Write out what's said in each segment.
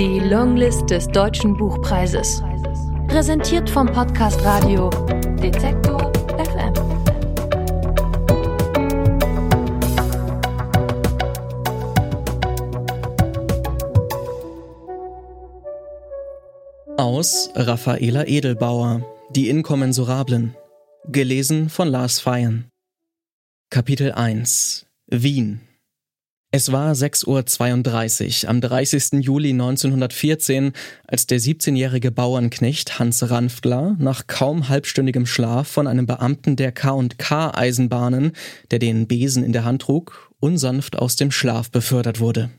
Die Longlist des Deutschen Buchpreises. Präsentiert vom Podcast Radio Detektor FM. Aus Raffaela Edelbauer Die Inkommensurablen. Gelesen von Lars Feyen. Kapitel 1 Wien es war 6.32 Uhr am 30. Juli 1914, als der 17-jährige Bauernknecht Hans Ranftler nach kaum halbstündigem Schlaf von einem Beamten der K&K Eisenbahnen, der den Besen in der Hand trug, unsanft aus dem Schlaf befördert wurde.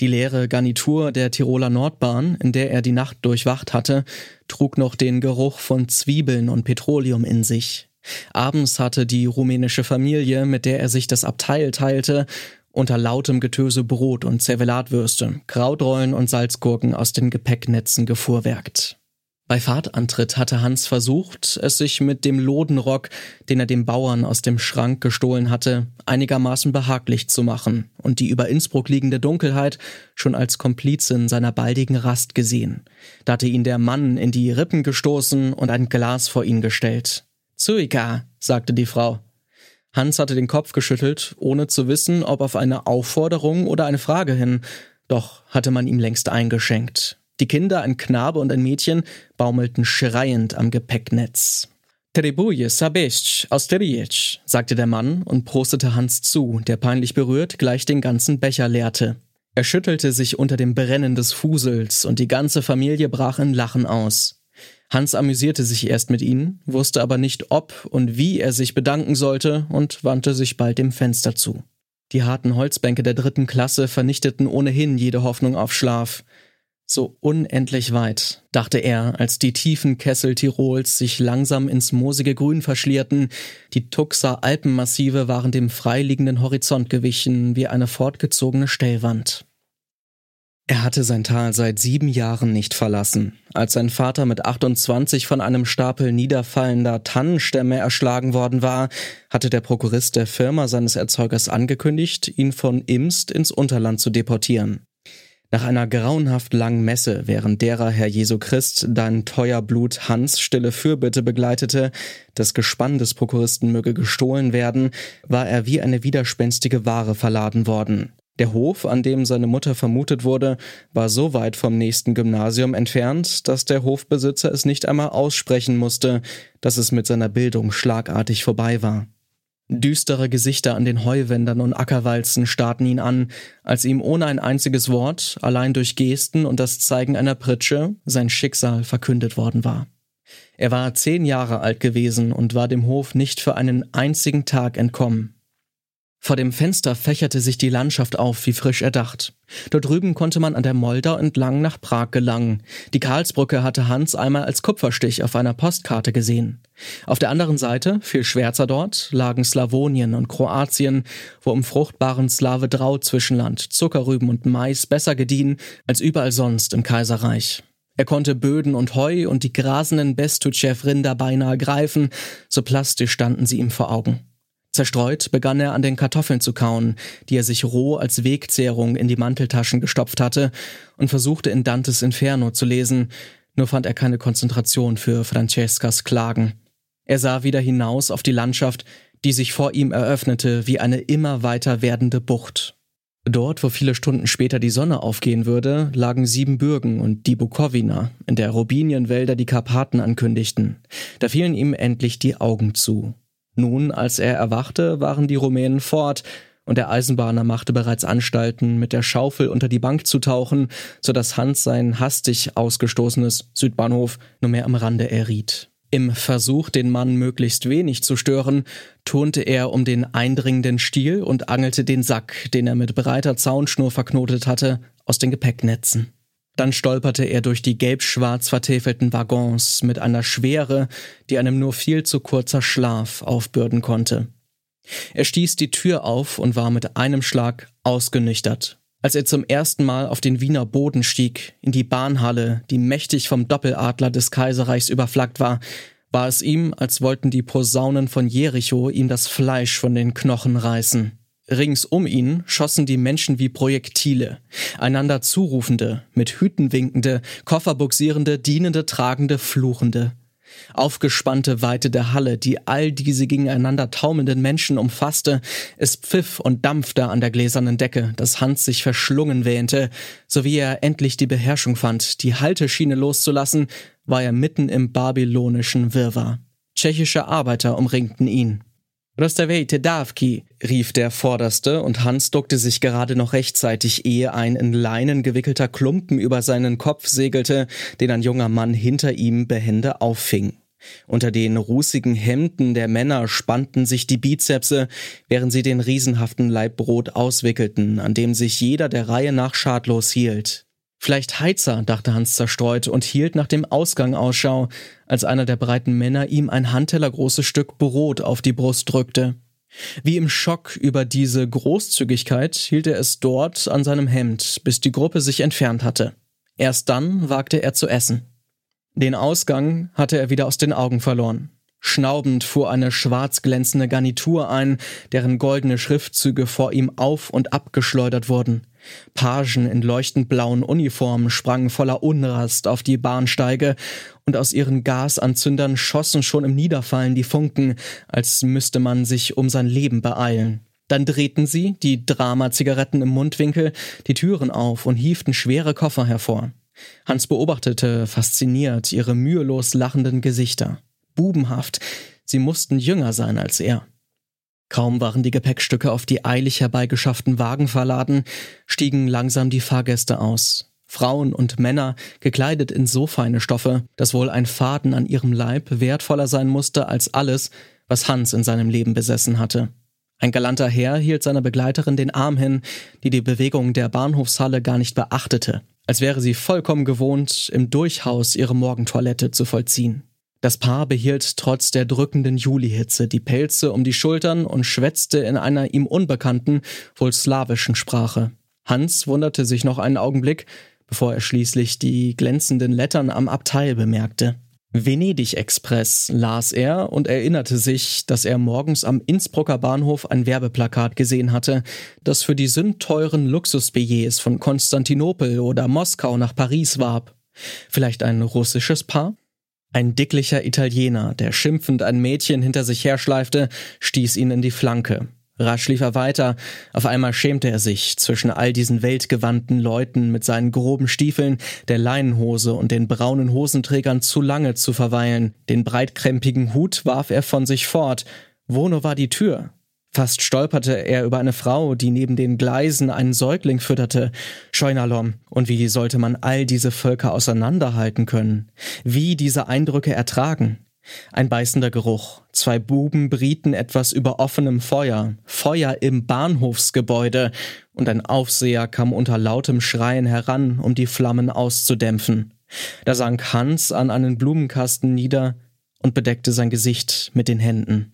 Die leere Garnitur der Tiroler Nordbahn, in der er die Nacht durchwacht hatte, trug noch den Geruch von Zwiebeln und Petroleum in sich. Abends hatte die rumänische Familie, mit der er sich das Abteil teilte, unter lautem Getöse Brot und Zervelatwürste, Krautrollen und Salzgurken aus den Gepäcknetzen gefuhrwerkt. Bei Fahrtantritt hatte Hans versucht, es sich mit dem Lodenrock, den er dem Bauern aus dem Schrank gestohlen hatte, einigermaßen behaglich zu machen und die über Innsbruck liegende Dunkelheit schon als Komplizin seiner baldigen Rast gesehen. Da hatte ihn der Mann in die Rippen gestoßen und ein Glas vor ihn gestellt. Zuika, sagte die Frau. Hans hatte den Kopf geschüttelt, ohne zu wissen, ob auf eine Aufforderung oder eine Frage hin. Doch hatte man ihm längst eingeschenkt. Die Kinder, ein Knabe und ein Mädchen, baumelten schreiend am Gepäcknetz. Trebuje, Sabesc, Austeriec, sagte der Mann und prostete Hans zu, der peinlich berührt gleich den ganzen Becher leerte. Er schüttelte sich unter dem Brennen des Fusels und die ganze Familie brach in Lachen aus. Hans amüsierte sich erst mit ihnen, wusste aber nicht, ob und wie er sich bedanken sollte und wandte sich bald dem Fenster zu. Die harten Holzbänke der dritten Klasse vernichteten ohnehin jede Hoffnung auf Schlaf. So unendlich weit, dachte er, als die tiefen Kessel Tirols sich langsam ins moosige Grün verschlierten, die Tuxer Alpenmassive waren dem freiliegenden Horizont gewichen wie eine fortgezogene Stellwand. Er hatte sein Tal seit sieben Jahren nicht verlassen. Als sein Vater mit 28 von einem Stapel niederfallender Tannenstämme erschlagen worden war, hatte der Prokurist der Firma seines Erzeugers angekündigt, ihn von Imst ins Unterland zu deportieren. Nach einer grauenhaft langen Messe, während derer Herr Jesu Christ dein teuer Blut Hans stille Fürbitte begleitete, das Gespann des Prokuristen möge gestohlen werden, war er wie eine widerspenstige Ware verladen worden. Der Hof, an dem seine Mutter vermutet wurde, war so weit vom nächsten Gymnasium entfernt, dass der Hofbesitzer es nicht einmal aussprechen musste, dass es mit seiner Bildung schlagartig vorbei war. Düstere Gesichter an den Heuwändern und Ackerwalzen starrten ihn an, als ihm ohne ein einziges Wort, allein durch Gesten und das Zeigen einer Pritsche, sein Schicksal verkündet worden war. Er war zehn Jahre alt gewesen und war dem Hof nicht für einen einzigen Tag entkommen. Vor dem Fenster fächerte sich die Landschaft auf, wie frisch erdacht. Dort drüben konnte man an der Moldau entlang nach Prag gelangen. Die Karlsbrücke hatte Hans einmal als Kupferstich auf einer Postkarte gesehen. Auf der anderen Seite, viel schwärzer dort, lagen Slawonien und Kroatien, wo im fruchtbaren Slave Drau Zwischenland Zuckerrüben und Mais besser gediehen als überall sonst im Kaiserreich. Er konnte Böden und Heu und die grasenden Bestuchev-Rinder beinahe greifen, so plastisch standen sie ihm vor Augen. Zerstreut begann er an den Kartoffeln zu kauen, die er sich roh als Wegzehrung in die Manteltaschen gestopft hatte, und versuchte in Dantes Inferno zu lesen, nur fand er keine Konzentration für Francescas Klagen. Er sah wieder hinaus auf die Landschaft, die sich vor ihm eröffnete wie eine immer weiter werdende Bucht. Dort, wo viele Stunden später die Sonne aufgehen würde, lagen Siebenbürgen und die Bukowina, in der Robinienwälder die Karpaten ankündigten. Da fielen ihm endlich die Augen zu. Nun, als er erwachte, waren die Rumänen fort, und der Eisenbahner machte bereits Anstalten, mit der Schaufel unter die Bank zu tauchen, so dass Hans sein hastig ausgestoßenes Südbahnhof nur mehr am Rande erriet. Im Versuch, den Mann möglichst wenig zu stören, turnte er um den eindringenden Stiel und angelte den Sack, den er mit breiter Zaunschnur verknotet hatte, aus den Gepäcknetzen. Dann stolperte er durch die gelb-schwarz vertäfelten Waggons mit einer Schwere, die einem nur viel zu kurzer Schlaf aufbürden konnte. Er stieß die Tür auf und war mit einem Schlag ausgenüchtert. Als er zum ersten Mal auf den Wiener Boden stieg, in die Bahnhalle, die mächtig vom Doppeladler des Kaiserreichs überflaggt war, war es ihm, als wollten die Posaunen von Jericho ihm das Fleisch von den Knochen reißen. Rings um ihn schossen die Menschen wie Projektile, einander zurufende, mit Hüten winkende, Kofferbuxierende, dienende, tragende, fluchende. Aufgespannte Weite der Halle, die all diese gegeneinander taumelnden Menschen umfasste, es pfiff und dampfte an der gläsernen Decke, dass Hans sich verschlungen wähnte, so wie er endlich die Beherrschung fand, die Halteschiene loszulassen, war er mitten im babylonischen Wirrwarr. Tschechische Arbeiter umringten ihn. Rostavejte Davki, rief der Vorderste, und Hans duckte sich gerade noch rechtzeitig, ehe ein in Leinen gewickelter Klumpen über seinen Kopf segelte, den ein junger Mann hinter ihm behende auffing. Unter den rußigen Hemden der Männer spannten sich die Bizepse, während sie den riesenhaften Laib Brot auswickelten, an dem sich jeder der Reihe nach schadlos hielt. Vielleicht Heizer, dachte Hans zerstreut und hielt nach dem Ausgang Ausschau, als einer der breiten Männer ihm ein handtellergroßes Stück Brot auf die Brust drückte. Wie im Schock über diese Großzügigkeit hielt er es dort an seinem Hemd, bis die Gruppe sich entfernt hatte. Erst dann wagte er zu essen. Den Ausgang hatte er wieder aus den Augen verloren. Schnaubend fuhr eine schwarz glänzende Garnitur ein, deren goldene Schriftzüge vor ihm auf und abgeschleudert wurden. Pagen in leuchtend blauen Uniformen sprangen voller Unrast auf die Bahnsteige, und aus ihren Gasanzündern schossen schon im Niederfallen die Funken, als müsste man sich um sein Leben beeilen. Dann drehten sie, die Drama-Zigaretten im Mundwinkel, die Türen auf und hieften schwere Koffer hervor. Hans beobachtete fasziniert ihre mühelos lachenden Gesichter bubenhaft, sie mussten jünger sein als er. Kaum waren die Gepäckstücke auf die eilig herbeigeschafften Wagen verladen, stiegen langsam die Fahrgäste aus. Frauen und Männer, gekleidet in so feine Stoffe, dass wohl ein Faden an ihrem Leib wertvoller sein musste als alles, was Hans in seinem Leben besessen hatte. Ein galanter Herr hielt seiner Begleiterin den Arm hin, die die Bewegung der Bahnhofshalle gar nicht beachtete, als wäre sie vollkommen gewohnt, im Durchhaus ihre Morgentoilette zu vollziehen. Das Paar behielt trotz der drückenden Julihitze die Pelze um die Schultern und schwätzte in einer ihm unbekannten, wohl slawischen Sprache. Hans wunderte sich noch einen Augenblick, bevor er schließlich die glänzenden Lettern am Abteil bemerkte. Venedig-Express las er und erinnerte sich, dass er morgens am Innsbrucker Bahnhof ein Werbeplakat gesehen hatte, das für die sündteuren Luxusbillets von Konstantinopel oder Moskau nach Paris warb. Vielleicht ein russisches Paar? Ein dicklicher Italiener, der schimpfend ein Mädchen hinter sich herschleifte, stieß ihn in die Flanke. Rasch lief er weiter, auf einmal schämte er sich, zwischen all diesen weltgewandten Leuten mit seinen groben Stiefeln, der Leinenhose und den braunen Hosenträgern zu lange zu verweilen. Den breitkrempigen Hut warf er von sich fort. Wo nur war die Tür? Fast stolperte er über eine Frau, die neben den Gleisen einen Säugling fütterte. Scheunalom. Und wie sollte man all diese Völker auseinanderhalten können? Wie diese Eindrücke ertragen? Ein beißender Geruch. Zwei Buben brieten etwas über offenem Feuer. Feuer im Bahnhofsgebäude. Und ein Aufseher kam unter lautem Schreien heran, um die Flammen auszudämpfen. Da sank Hans an einen Blumenkasten nieder und bedeckte sein Gesicht mit den Händen.